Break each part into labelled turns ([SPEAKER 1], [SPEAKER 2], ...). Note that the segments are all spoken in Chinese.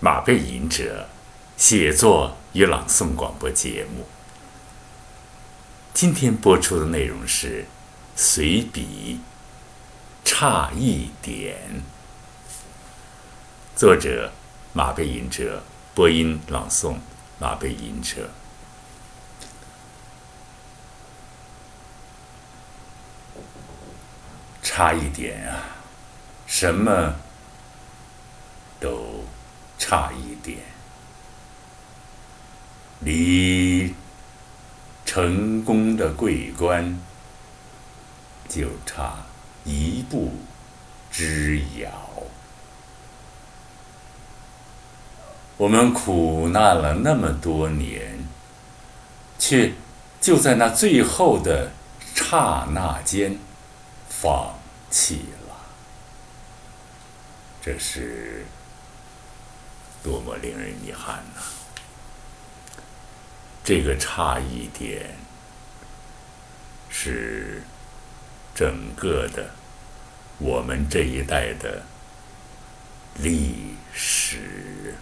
[SPEAKER 1] 马背吟者写作与朗诵广播节目。今天播出的内容是随笔《差一点》，作者马背吟者，播音朗诵马背吟者。差一点啊，什么都差一点，离成功的桂冠就差一步之遥。我们苦难了那么多年，却就在那最后的刹那间放。弃了，这是多么令人遗憾呐！这个差一点，是整个的我们这一代的历史，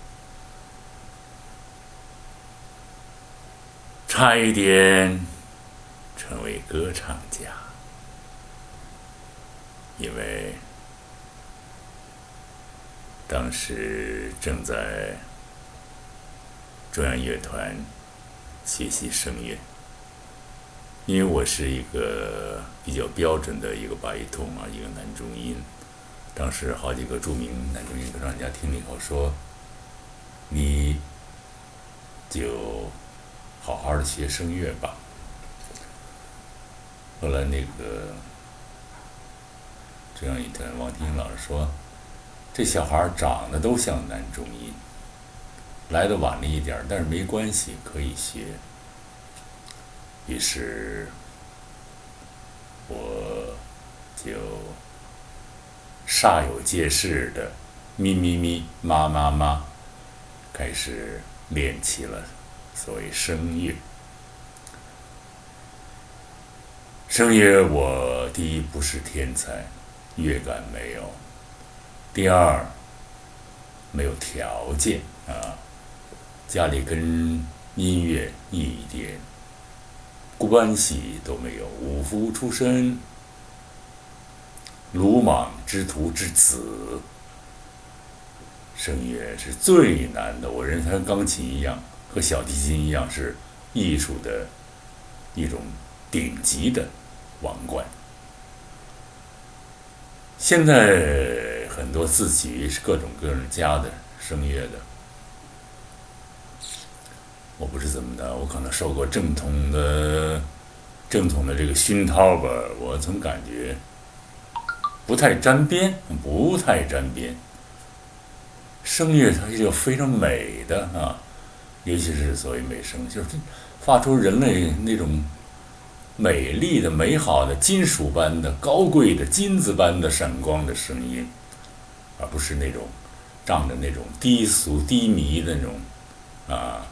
[SPEAKER 1] 差一点成为歌唱家。因为当时正在中央乐团学习声乐，因为我是一个比较标准的一个巴伊通啊，一个男中音。当时好几个著名男中音歌唱家听了以后说：“你就好好的学声乐吧。”后来那个。中央乐团，王丁老师说：“这小孩长得都像男中音，来的晚了一点但是没关系，可以学。”于是，我就煞有介事的咪咪咪妈妈妈开始练起了所谓声乐。声乐，我第一不是天才。乐感没有，第二，没有条件啊，家里跟音乐一点关系都没有，五福出身，鲁莽之徒之子，声乐是最难的。我认为它跟钢琴一样，和小提琴一样，是艺术的一种顶级的王冠。现在很多自己各种各样家的声乐的，我不知怎么的，我可能受过正统的正统的这个熏陶吧，我总感觉不太沾边，不太沾边。声乐它是非常美的啊，尤其是所谓美声，就是发出人类那种。美丽的、美好的、金属般的、高贵的、金子般的闪光的声音，而不是那种仗着那种低俗、低迷的那种啊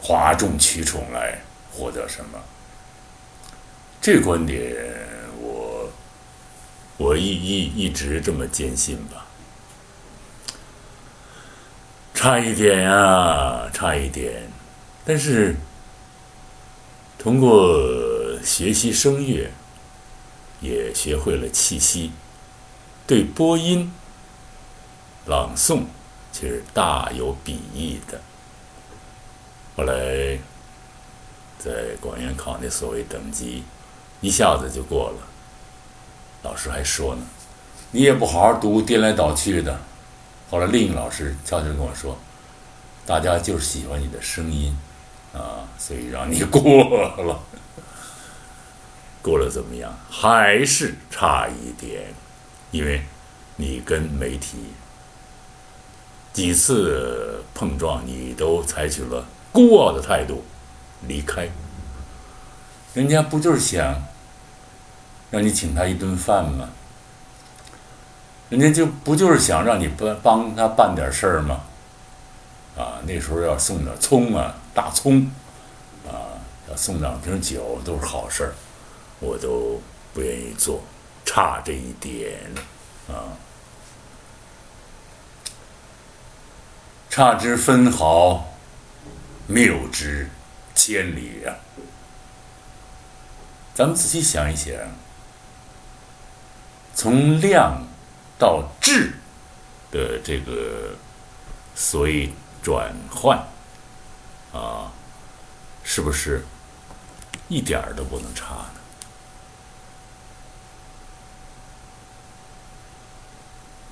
[SPEAKER 1] 哗众取宠来获得什么。这观点，我我一一一直这么坚信吧。差一点啊，差一点，但是。通过学习声乐，也学会了气息，对播音、朗诵其实大有裨益的。后来在广元考那所谓等级，一下子就过了。老师还说呢：“你也不好好读，颠来倒去的。”后来另一个老师悄悄跟我说：“大家就是喜欢你的声音。”啊，所以让你过了，过了怎么样？还是差一点，因为你跟媒体几次碰撞，你都采取了孤傲的态度离开。人家不就是想让你请他一顿饭吗？人家就不就是想让你帮帮他办点事儿吗？啊，那时候要送点葱啊。大葱，啊，要送两瓶酒都是好事儿，我都不愿意做，差这一点，啊，差之分毫，谬之千里啊！咱们仔细想一想，从量到质的这个所谓转换啊，是不是一点儿都不能差呢？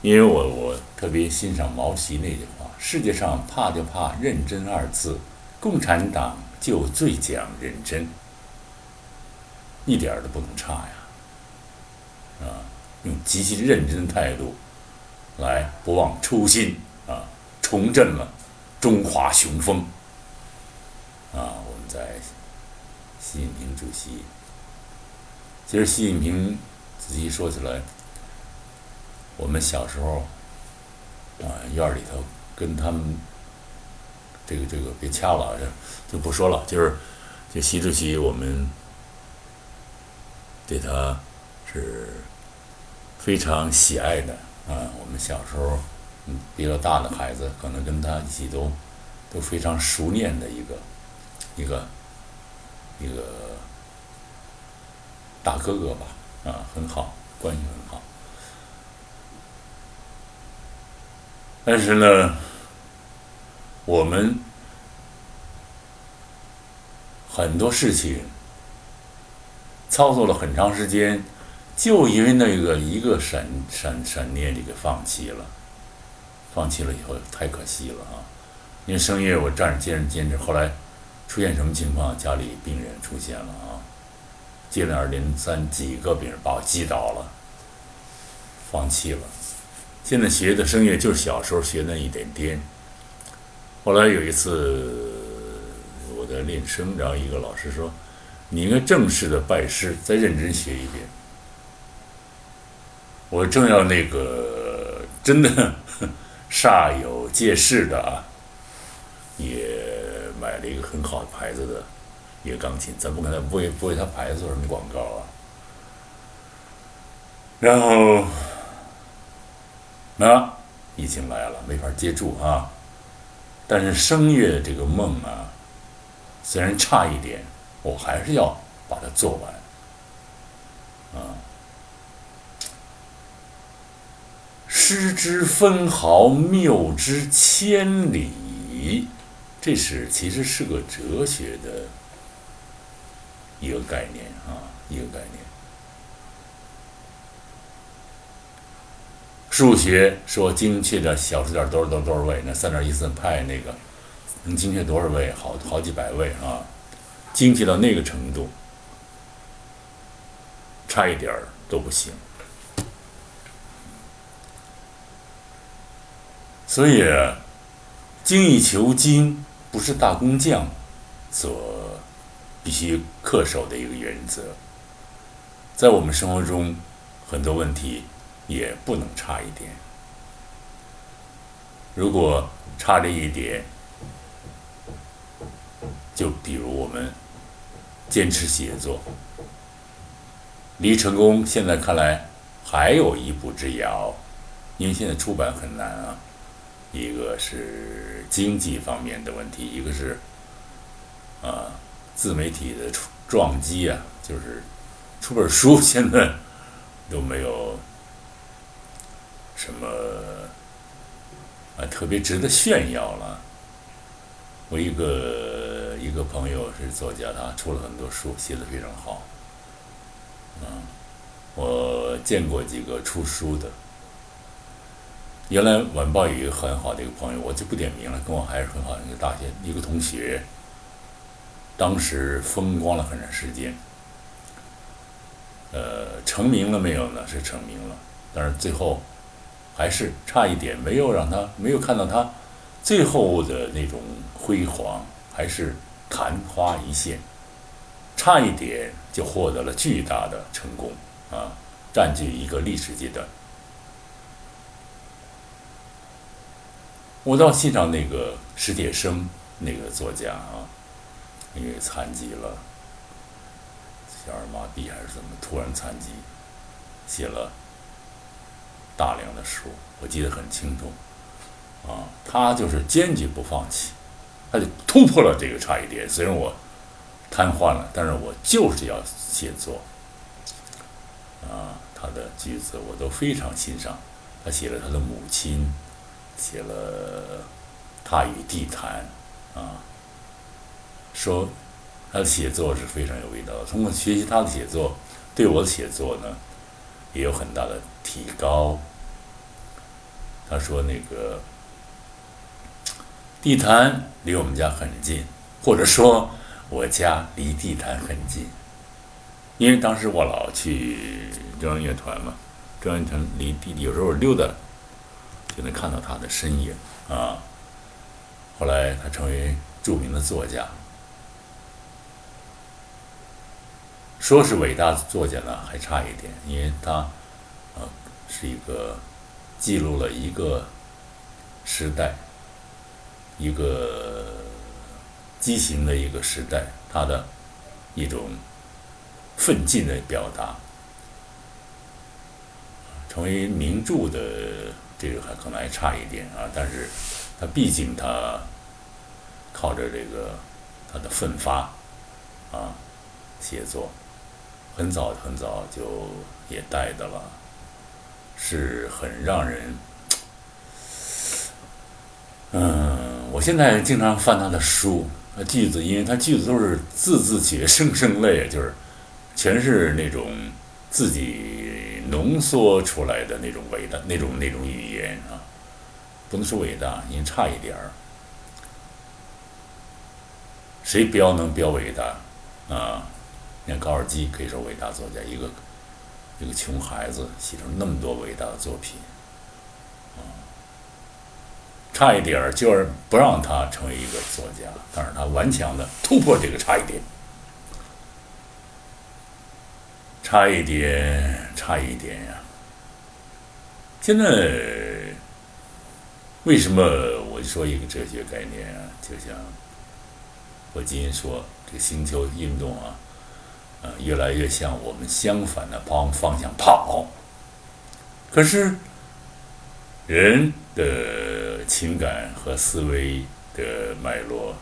[SPEAKER 1] 因为我我特别欣赏毛主席那句话：“世界上怕就怕认真二字，共产党就最讲认真。”一点都不能差呀！啊，用极其认真的态度来不忘初心啊，重振了中华雄风啊！我们在习近平主席，其实习近平仔细说起来，我们小时候啊，院里头跟他们这个这个别掐了，就不说了，就是就习主席我们。对他是非常喜爱的啊！我们小时候，嗯，比较大的孩子可能跟他一起都都非常熟练的一个一个一个大哥哥吧，啊，很好，关系很好。但是呢，我们很多事情。操作了很长时间，就因为那个一个闪闪闪念，就给放弃了。放弃了以后太可惜了啊！因为声乐我站着坚持坚持，后来出现什么情况？家里病人出现了啊，接二连三几个病人把我击倒了，放弃了。现在学的声乐就是小时候学那一点点。后来有一次我在练声，然后一个老师说。你应该正式的拜师，再认真学一遍。我正要那个真的 煞有介事的啊，也买了一个很好的牌子的一个钢琴，咱不可能不为不为他牌子做什么广告啊。然后，那疫情来了，没法接住啊。但是声乐这个梦啊，虽然差一点。我还是要把它做完，啊，失之分毫，谬之千里，这是其实是个哲学的一个概念啊，一个概念。数学说精确的小数点多少多少多少位，那三点一四派那个能精确多少位？好好几百位啊。精确到那个程度，差一点儿都不行。所以，精益求精不是大工匠所必须恪守的一个原则。在我们生活中，很多问题也不能差一点。如果差这一点，就比如我们。坚持写作，离成功现在看来还有一步之遥，因为现在出版很难啊。一个是经济方面的问题，一个是啊自媒体的撞击啊，就是出本书现在都没有什么啊特别值得炫耀了。我一个。一个朋友是作家，他出了很多书，写的非常好。嗯，我见过几个出书的。原来晚报有一个很好的一个朋友，我就不点名了，跟我还是很好的一个大学一个同学。当时风光了很长时间，呃，成名了没有呢？是成名了，但是最后还是差一点，没有让他没有看到他最后的那种辉煌，还是。昙花一现，差一点就获得了巨大的成功啊！占据一个历史阶段。我倒欣赏那个史铁生那个作家啊，因为残疾了，小儿麻痹还是怎么，突然残疾，写了大量的书，我记得很清楚。啊，他就是坚决不放弃，他就突破了这个差异点。虽然我瘫痪了，但是我就是要写作。啊，他的句子我都非常欣赏。他写了他的母亲，写了他与地坛，啊，说他的写作是非常有味道。通过学习他的写作，对我的写作呢，也有很大的提高。他说那个地坛离我们家很近，或者说我家离地坛很近，因为当时我老去中央乐团嘛。中央乐团离地有时候溜达，就能看到他的身影啊。后来他成为著名的作家，说是伟大的作家呢，还差一点，因为他啊是一个记录了一个时代，一个畸形的一个时代，他的一种奋进的表达。成为名著的这个还可能还差一点啊，但是他毕竟他靠着这个他的奋发啊写作，很早很早就也带的了，是很让人嗯，我现在经常翻他的书，那句子，因为他句子都是字字血，声声泪，就是全是那种自己。浓缩出来的那种伟大，那种那种语言啊，不能说伟大，因为差一点儿。谁标能标伟大啊？你看高尔基可以说伟大作家，一个一个穷孩子写出那么多伟大的作品，啊，差一点就是不让他成为一个作家，但是他顽强的突破这个差一点。差一点，差一点呀！现在为什么我就说一个哲学概念啊？就像我今天说这个星球运动啊，呃，越来越向我们相反的方方向跑。可是人的情感和思维的脉络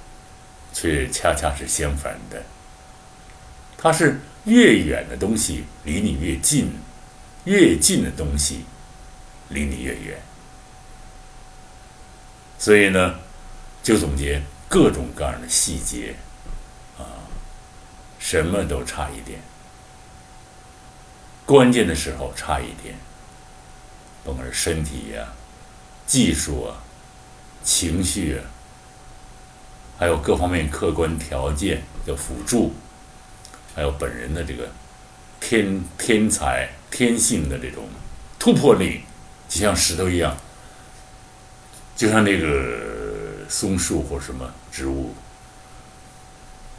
[SPEAKER 1] 却恰恰是相反的，它是。越远的东西离你越近，越近的东西离你越远。所以呢，就总结各种各样的细节，什么都差一点，关键的时候差一点，甭管是身体呀、技术啊、情绪啊，还有各方面客观条件的辅助。还有本人的这个天天才天性的这种突破力，就像石头一样，就像那个松树或什么植物，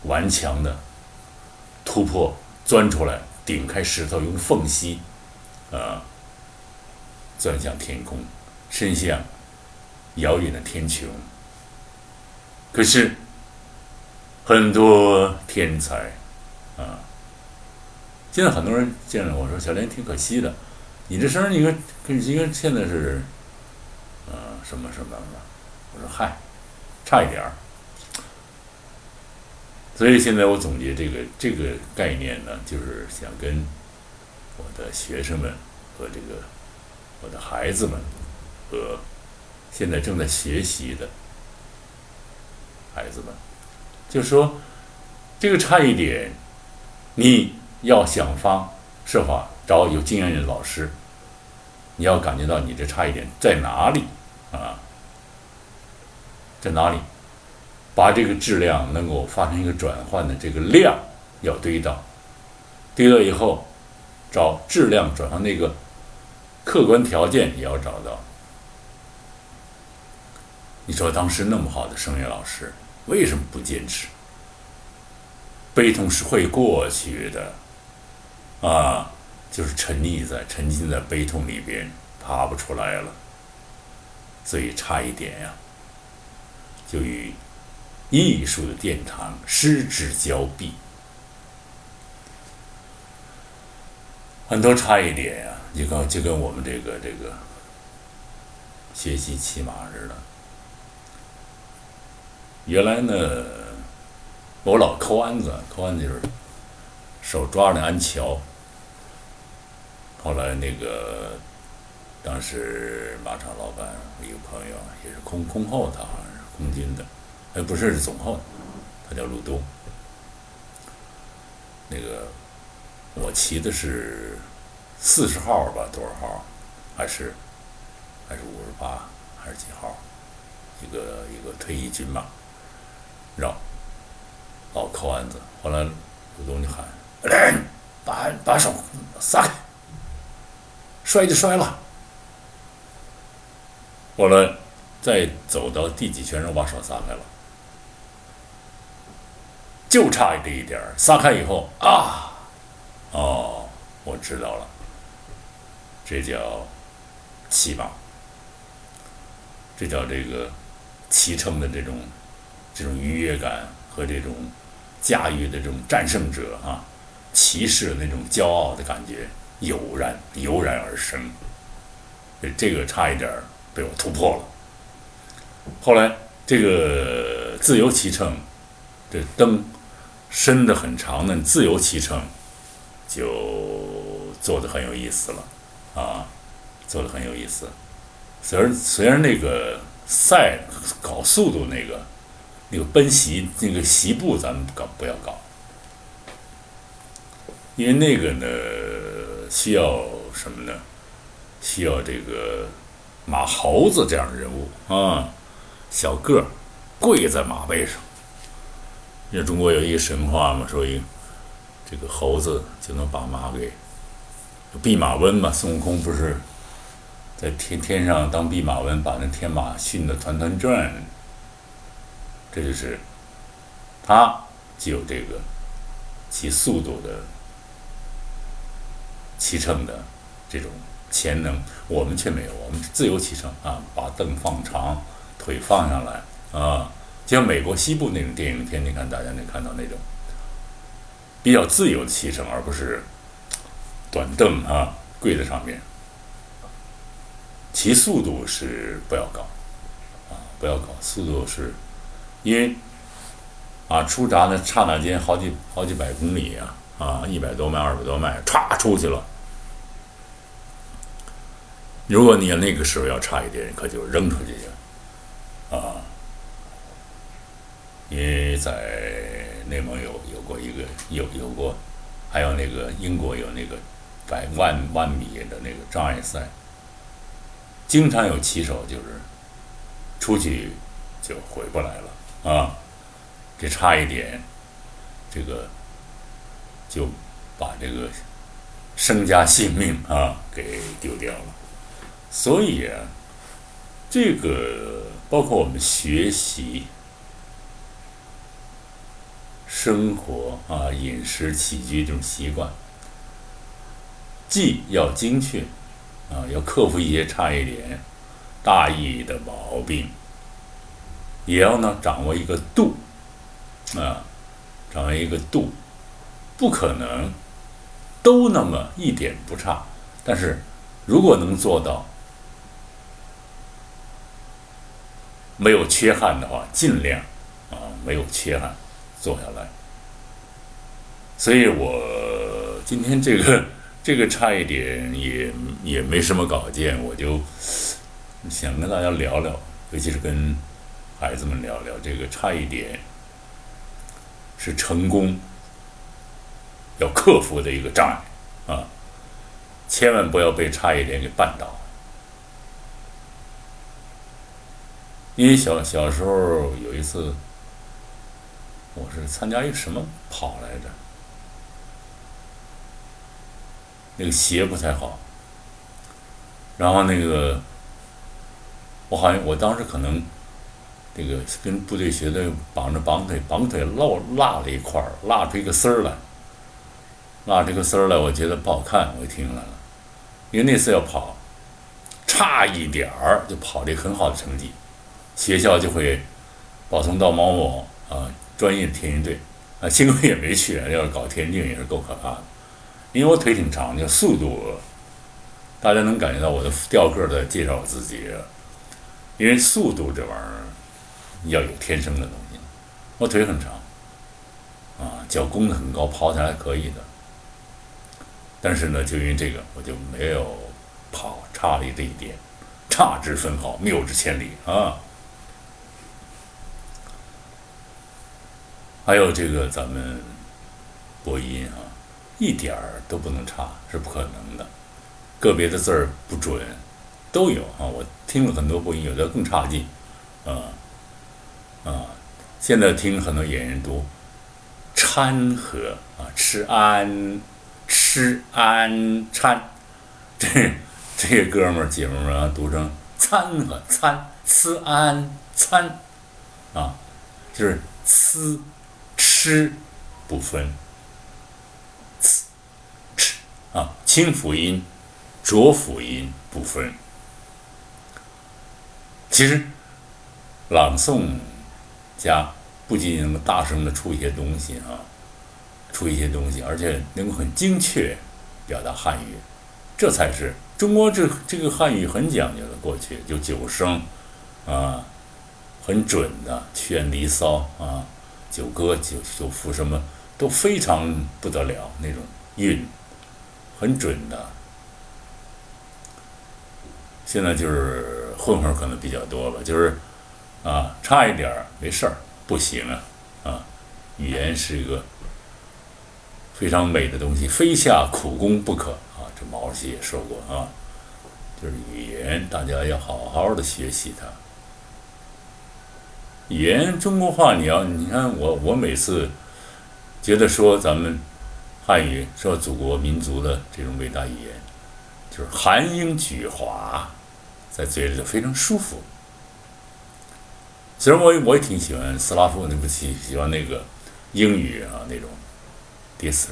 [SPEAKER 1] 顽强的突破钻出来，顶开石头，用缝隙啊钻向天空，伸向遥远的天穹。可是很多天才。啊！现在很多人见着我说：“小莲挺可惜的，你这声儿，你看，应该现在是，啊，什么什么的。”我说：“嗨，差一点儿。”所以现在我总结这个这个概念呢，就是想跟我的学生们和这个我的孩子们和现在正在学习的孩子们，就说这个差异点。你要想方设法找有经验的老师，你要感觉到你这差异点在哪里啊？在哪里？把这个质量能够发生一个转换的这个量要堆到，堆到以后，找质量转换那个客观条件也要找到。你说当时那么好的声乐老师为什么不坚持？悲痛是会过去的，啊，就是沉溺在、沉浸在悲痛里边，爬不出来了。所以差一点呀，就与艺术的殿堂失之交臂。很多差一点呀，就跟就跟我们这个这个学习骑马似的，原来呢，我老抠鞍子，抠鞍子就是手抓着那鞍桥。后来那个当时马场老板我一个朋友也是空空后，他好像是空军的，哎，不是是总后，他叫陆东。那个我骑的是四十号吧，多少号？还是还是五十八，还是几号？一个一个退役军马，绕老扣鞍子。后来陆东就喊：“ 把把手撒开，摔就摔了。”后来再走到第几圈，让把手撒开了。就差这一点儿，撒开以后啊，哦，我知道了，这叫骑马，这叫这个骑乘的这种这种愉悦感和这种驾驭的这种战胜者啊，骑士的那种骄傲的感觉油然油然而生，这个差一点儿被我突破了。后来这个自由骑乘，这登。伸的很长的自由骑乘，就做的很有意思了，啊，做的很有意思。虽然虽然那个赛搞速度那个那个奔袭那个袭步咱们搞不要搞，因为那个呢需要什么呢？需要这个马猴子这样的人物啊，小个儿跪在马背上。因为中国有一个神话嘛，说一这个猴子就能把马给弼马温嘛。孙悟空不是在天天上当弼马温，把那天马训得团团转。这就是他具有这个骑速度的骑乘的这种潜能，我们却没有。我们自由骑乘啊，把凳放长，腿放下来啊。像美国西部那种电影片，你看大家能看到那种比较自由的骑乘，而不是短凳啊，跪在上面。骑速度是不要搞啊，不要搞速度是，因为啊出闸的刹那间好几好几百公里啊啊一百多迈二百多迈歘出去了。如果你要那个时候要差一点，可就扔出去去啊。因为在内蒙有有过一个有有过，还有那个英国有那个百万万米的那个障碍赛，经常有骑手就是出去就回不来了啊，这差一点，这个就把这个身家性命啊给丢掉了，所以啊，这个包括我们学习。生活啊，饮食起居这种习惯，既要精确啊，要克服一些差一点、大意的毛病，也要呢掌握一个度啊，掌握一个度，不可能都那么一点不差。但是如果能做到没有缺憾的话，尽量啊没有缺憾。坐下来，所以我今天这个 这个差一点也也没什么稿件，我就想跟大家聊聊，尤其是跟孩子们聊聊这个差一点是成功要克服的一个障碍啊，千万不要被差一点给绊倒，因为小小时候有一次。我是参加一个什么跑来着？那个鞋不太好，然后那个我好像我当时可能这个跟部队学的绑着绑腿，绑腿落落了一块儿，落出一个丝儿来，落这个丝儿来，我觉得不好看，我就停下来了。因为那次要跑，差一点儿就跑了一个很好的成绩，学校就会保送到某某啊。专业田径队，啊，幸亏也没去。要是搞田径也是够可怕的，因为我腿挺长，就速度，大家能感觉到我的掉个儿在介绍我自己。因为速度这玩意儿，要有天生的东西。我腿很长，啊，脚弓子很高，跑起来还可以的。但是呢，就因为这个，我就没有跑，差了这一点，差之分毫，谬之千里啊。还有这个咱们播音啊，一点儿都不能差，是不可能的。个别的字儿不准都有啊，我听了很多播音，有的更差劲，啊啊。现在听很多演员读“掺和”啊，“吃安”。吃安掺，这这哥们儿姐们们啊，读成掺和餐，吃安掺，啊，就是吃吃不分，吃吃啊，清辅音、浊辅音不分。其实朗诵家不仅能大声的出一些东西啊。出一些东西，而且能够很精确表达汉语，这才是中国这这个汉语很讲究的。过去就九声，啊，很准的《劝离骚》啊，《九歌》《九九赋》什么都非常不得了，那种韵很准的。现在就是混混可能比较多吧，就是啊，差一点儿没事儿，不行啊，啊，语言是一个。非常美的东西，非下苦功不可啊！这毛主席也说过啊，就是语言，大家要好好的学习它。语言，中国话，你要你看我，我每次觉得说咱们汉语，说祖国民族的这种伟大语言，就是含英举华，在嘴里头非常舒服。其实我我也挺喜欢斯拉夫，那部戏喜欢那个英语啊那种。dis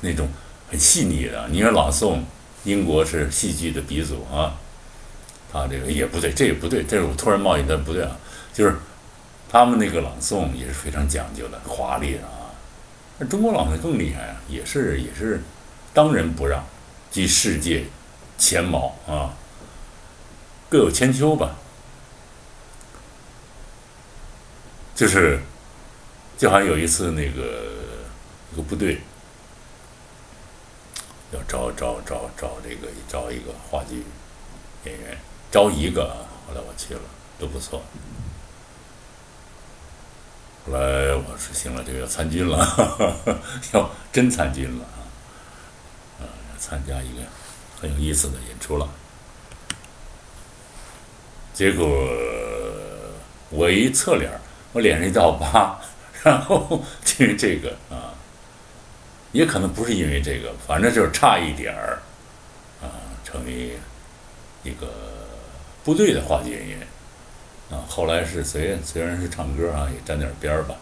[SPEAKER 1] 那种很细腻的，你看朗诵，英国是戏剧的鼻祖啊，他这个也不对，这也不对，这是我突然冒一的不对啊，就是他们那个朗诵也是非常讲究的，华丽的啊，那中国朗诵更厉害啊，也是也是当仁不让，居世界前茅啊，各有千秋吧，就是就好像有一次那个。一个部队要招招招招这个招一个话剧演员，招一个。后来我去了，都不错。后来我说行了，这个要参军了，要真参军了啊！啊，参加一个很有意思的演出了。结果我一侧脸，我脸上一道疤，然后就这个啊。也可能不是因为这个，反正就是差一点儿，啊，成为一个部队的话剧演员，啊，后来是虽虽然是唱歌啊，也沾点边儿吧，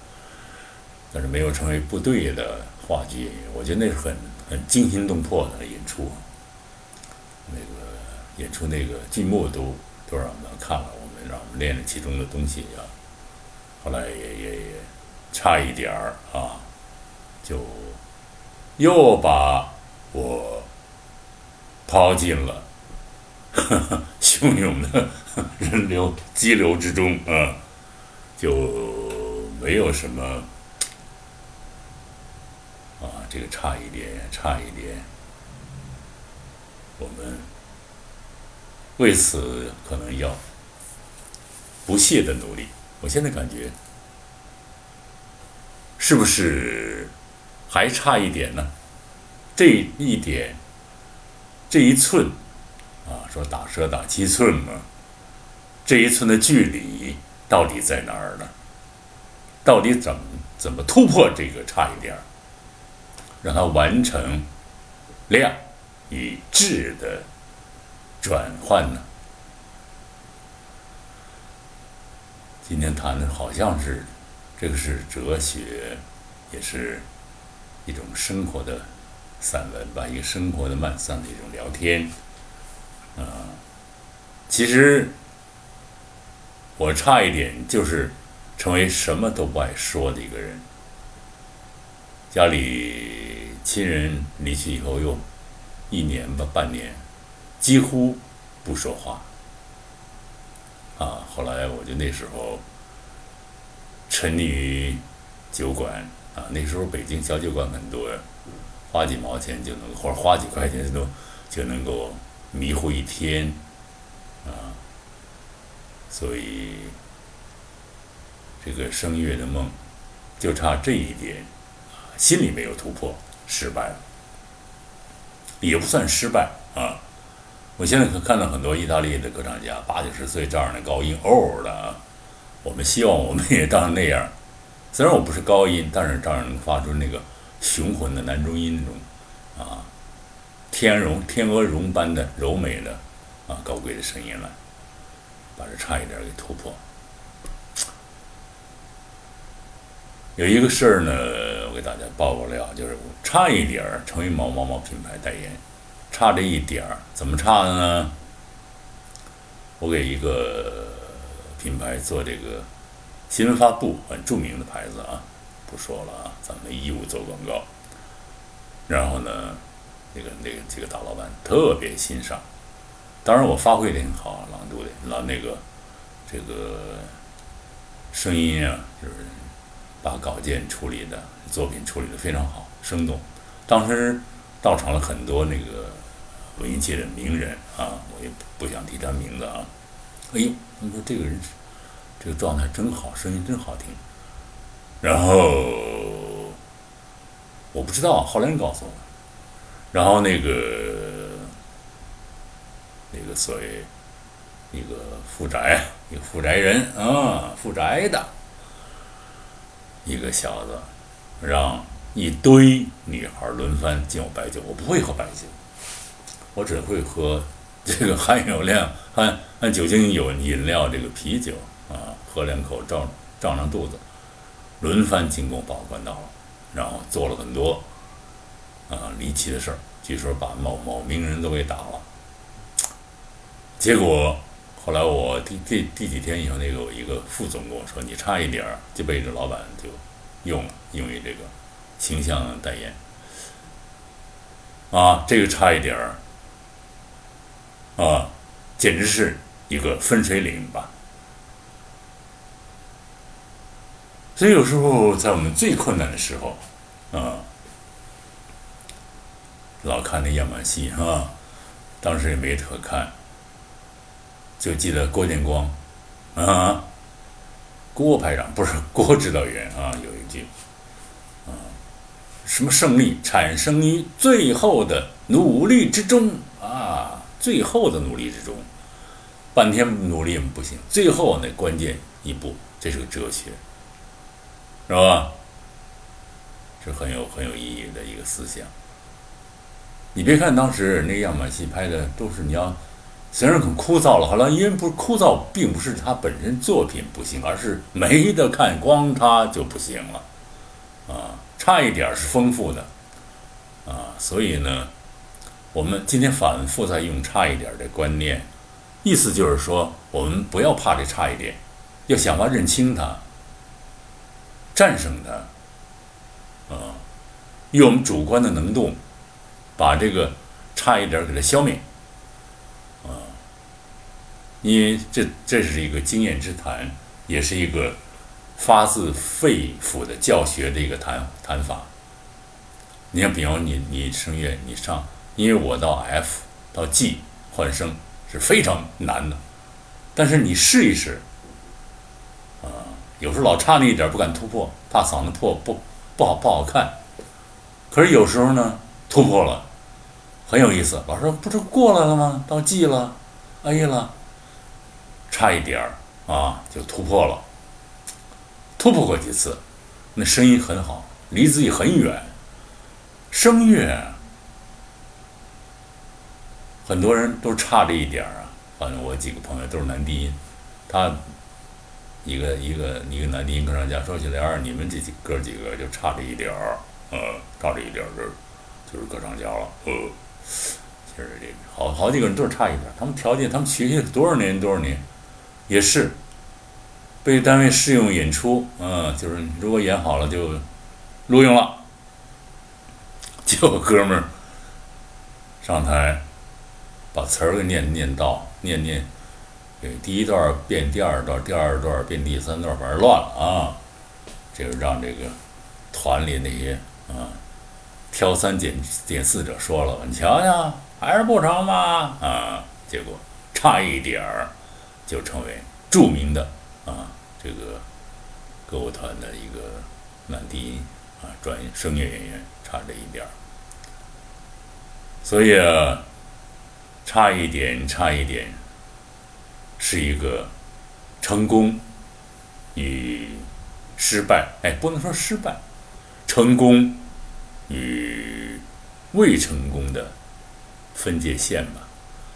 [SPEAKER 1] 但是没有成为部队的话剧演员。我觉得那是很很惊心动魄的演出，那个演出那个剧目都都让我们看了，我们让我们练了其中的东西啊。后来也也也差一点儿啊，就。又把我抛进了 汹涌的人流激流之中啊，就没有什么啊，这个差一点，差一点，我们为此可能要不懈的努力。我现在感觉，是不是？还差一点呢，这一点，这一寸，说打蛇打七寸嘛，这一寸的距离到底在哪儿呢？到底怎么怎么突破这个差一点儿，让它完成量与质的转换呢？今天谈的好像是这个是哲学，也是。一种生活的散文吧，一个生活的漫散的一种聊天，啊，其实我差一点就是成为什么都不爱说的一个人。家里亲人离去以后，又一年吧，半年，几乎不说话。啊，后来我就那时候沉溺于酒馆啊。那时候北京小酒馆很多，花几毛钱就能，或者花几块钱都就能够迷糊一天啊。所以这个声乐的梦就差这一点，心里没有突破，失败了，也不算失败啊。我现在可看到很多意大利的歌唱家，八九十岁照样的高音哦的啊。我们希望我们也当那样，虽然我不是高音，但是照样能发出那个雄浑的男中音那种，天容天鹅绒般的柔美的啊高贵的声音来，把这差一点给突破。有一个事儿呢，我给大家爆个料，就是差一点儿成为某某某品牌代言。差这一点儿，怎么差的呢？我给一个品牌做这个新闻发布，很著名的牌子啊，不说了啊，咱们义务做广告。然后呢，那个那个这个大老板特别欣赏，当然我发挥的很好，朗读的，朗那个这个声音啊，就是把稿件处理的作品处理的非常好，生动。当时到场了很多那个。文艺界的名人啊，我也不想提他名字啊。哎呦，你说这个人，这个状态真好，声音真好听。然后我不知道，后来人告诉我。然后那个那个所谓一个富宅，一个富宅人啊，富宅的一个小子，让一堆女孩轮番敬我白酒，我不会喝白酒。我只会喝这个含有量含含酒精有饮料这个啤酒啊，喝两口胀胀上肚子，轮番进贡把我关到了，然后做了很多啊离奇的事儿，据说把某某名人都给打了。结果后来我第第第几天以后，那个一个副总跟我说：“你差一点儿就被这老板就用了，因为这个形象代言啊，这个差一点儿。”啊，简直是一个分水岭吧！所以有时候在我们最困难的时候，啊，老看那样板戏啊，当时也没特看，就记得郭建光啊，郭排长不是郭指导员啊，有一句啊，什么胜利产生于最后的努力之中啊。最后的努力之中，半天努力不行，最后那关键一步，这是个哲学，是吧？是很有很有意义的一个思想。你别看当时那个样板戏拍的都是你要，虽然很枯燥了，好了，因为不是枯燥，并不是他本身作品不行，而是没得看，光他就不行了，啊，差一点是丰富的，啊，所以呢。我们今天反复在用“差一点”的观念，意思就是说，我们不要怕这差一点，要想法认清它，战胜它，啊，用我们主观的能动，把这个差一点给它消灭，啊，因为这这是一个经验之谈，也是一个发自肺腑的教学的一个谈谈法。你像，比方你你声乐，你上。因为我到 F 到 G 换声是非常难的，但是你试一试，啊，有时候老差那一点不敢突破，怕嗓子破不不好不好看。可是有时候呢，突破了，很有意思。老师不是过来了吗？到 G 了，A 了，差一点儿啊就突破了。突破过几次，那声音很好，离自己很远，声乐。很多人都差这一点儿啊，反正我几个朋友都是男低音，他一个一个一个男低音歌唱家说起来，你们这几哥几个就差这一点儿，呃，差这一点儿就是就是歌唱家了，呃，其实这好好几个人都是差一点，他们条件他们学习多少年多少年，也是被单位试用演出，嗯，就是如果演好了就录用了，就哥们儿上台。把词儿给念念到，念念，给第一段变第二段，第二段变第三段，反正乱了啊！就让这个团里那些啊挑三拣拣四者说了：“你瞧瞧，还是不成吗？”啊，结果差一点儿就成为著名的啊这个歌舞团的一个男低音啊专业声乐演员，差这一点儿。所以啊，差一点，差一点，是一个成功与失败，哎，不能说失败，成功与未成功的分界线吧。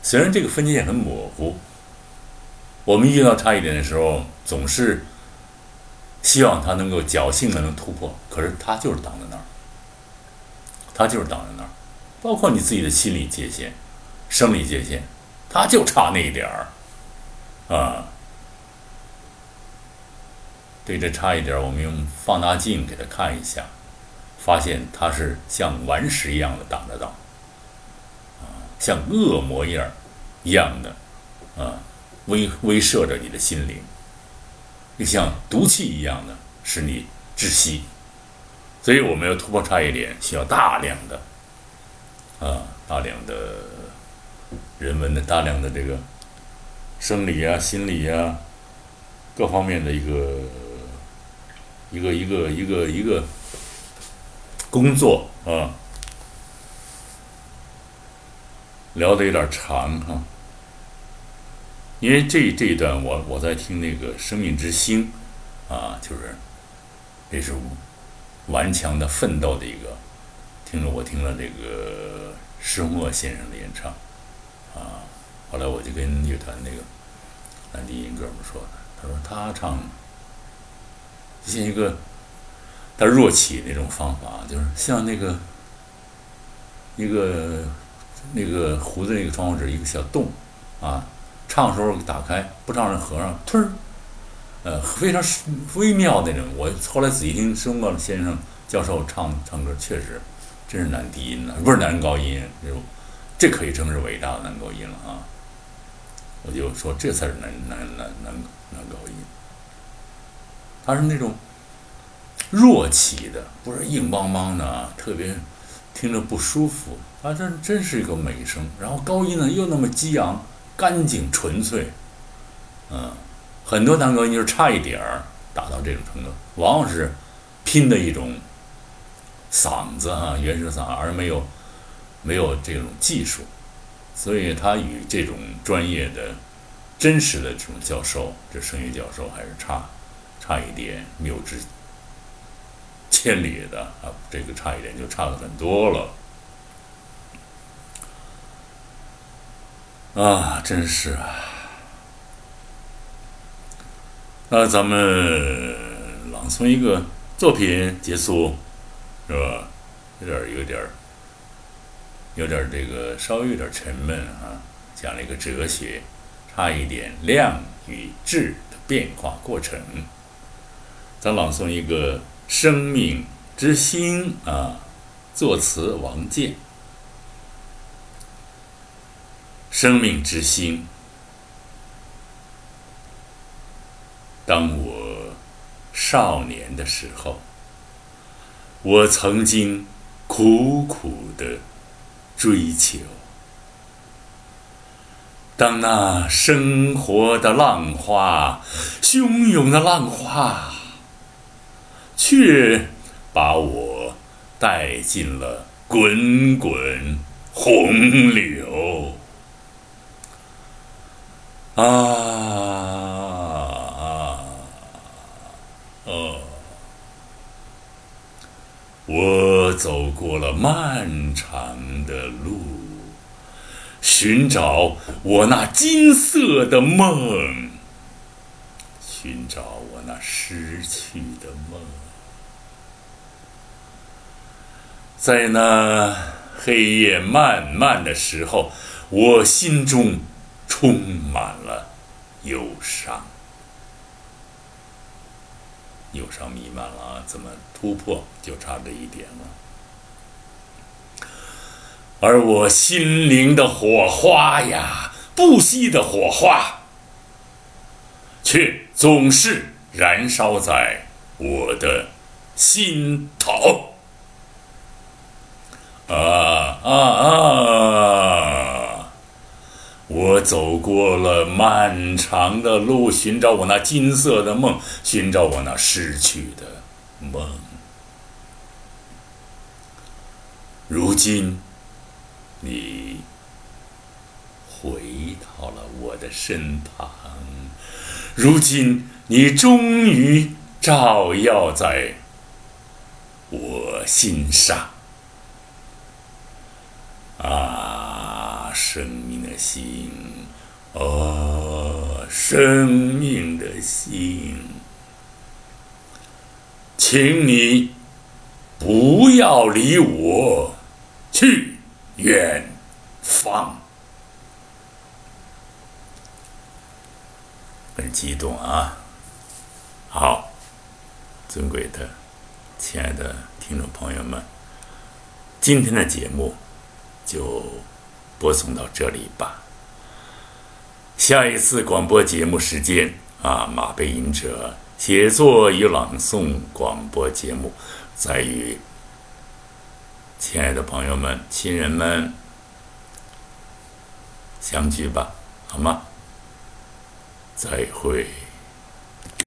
[SPEAKER 1] 虽然这个分界线很模糊，我们遇到差一点的时候，总是希望他能够侥幸的能突破，可是他就是挡在那儿，他就是挡在那儿。包括你自己的心理界限、生理界限，他就差那一点儿，啊。对这差一点，我们用放大镜给他看一下，发现他是像顽石一样的挡着道，啊，像恶魔一样一样的，啊，威威慑着你的心灵，就像毒气一样的使你窒息。所以我们要突破差一点，需要大量的。啊，大量的人文的大量的这个生理啊、心理啊各方面的一个一个一个一个一个工作啊，聊的有点长哈，因为这这一段我我在听那个《生命之星》啊，就是也是顽强的奋斗的一个。听了我听了这个施墨先生的演唱，啊，后来我就跟乐团那个男低音哥们说，他说他唱像一个他弱起那种方法，就是像那个一个那个胡子那个窗户纸一个小洞，啊，唱的时候打开，不唱时合上，突儿，呃，非常微妙那种。我后来仔细听施洪鄂先生教授唱唱歌，确实。真是男低音呢，不是男高音，就这可以称是伟大的男高音了啊！我就说这才是男男男男男高音，他是那种弱起的，不是硬邦邦的，特别听着不舒服。啊，这真是一个美声。然后高音呢又那么激昂、干净、纯粹，嗯，很多男高音就是差一点儿达到这种程度，往往是拼的一种。嗓子啊，原声嗓，而没有没有这种技术，所以他与这种专业的、真实的这种教授，这声乐教授还是差差一点，谬之千里的啊！这个差一点就差了很多了啊！真是啊！那咱们朗诵一个作品结束。是吧？有点，有点，有点这个，稍微有点沉闷啊。讲了一个哲学，差一点量与质的变化过程。咱朗诵一个《生命之心》啊，作词王健，《生命之心》。当我少年的时候。我曾经苦苦的追求，当那生活的浪花，汹涌的浪花，却把我带进了滚滚洪流啊！我走过了漫长的路，寻找我那金色的梦，寻找我那失去的梦。在那黑夜漫漫的时候，我心中充满了忧伤。忧伤弥漫了，怎么突破就差这一点了。而我心灵的火花呀，不息的火花，却总是燃烧在我的心头。啊啊啊！我走过了漫长的路，寻找我那金色的梦，寻找我那失去的梦。如今，你回到了我的身旁。如今，你终于照耀在我心上。啊，生命的心，哦，生命的心，请你不要离我去远方。很激动啊！好，尊贵的、亲爱的听众朋友们，今天的节目。就播送到这里吧。下一次广播节目时间啊，马背吟者写作与朗诵广播节目，再与亲爱的朋友们、亲人们相聚吧，好吗？再会。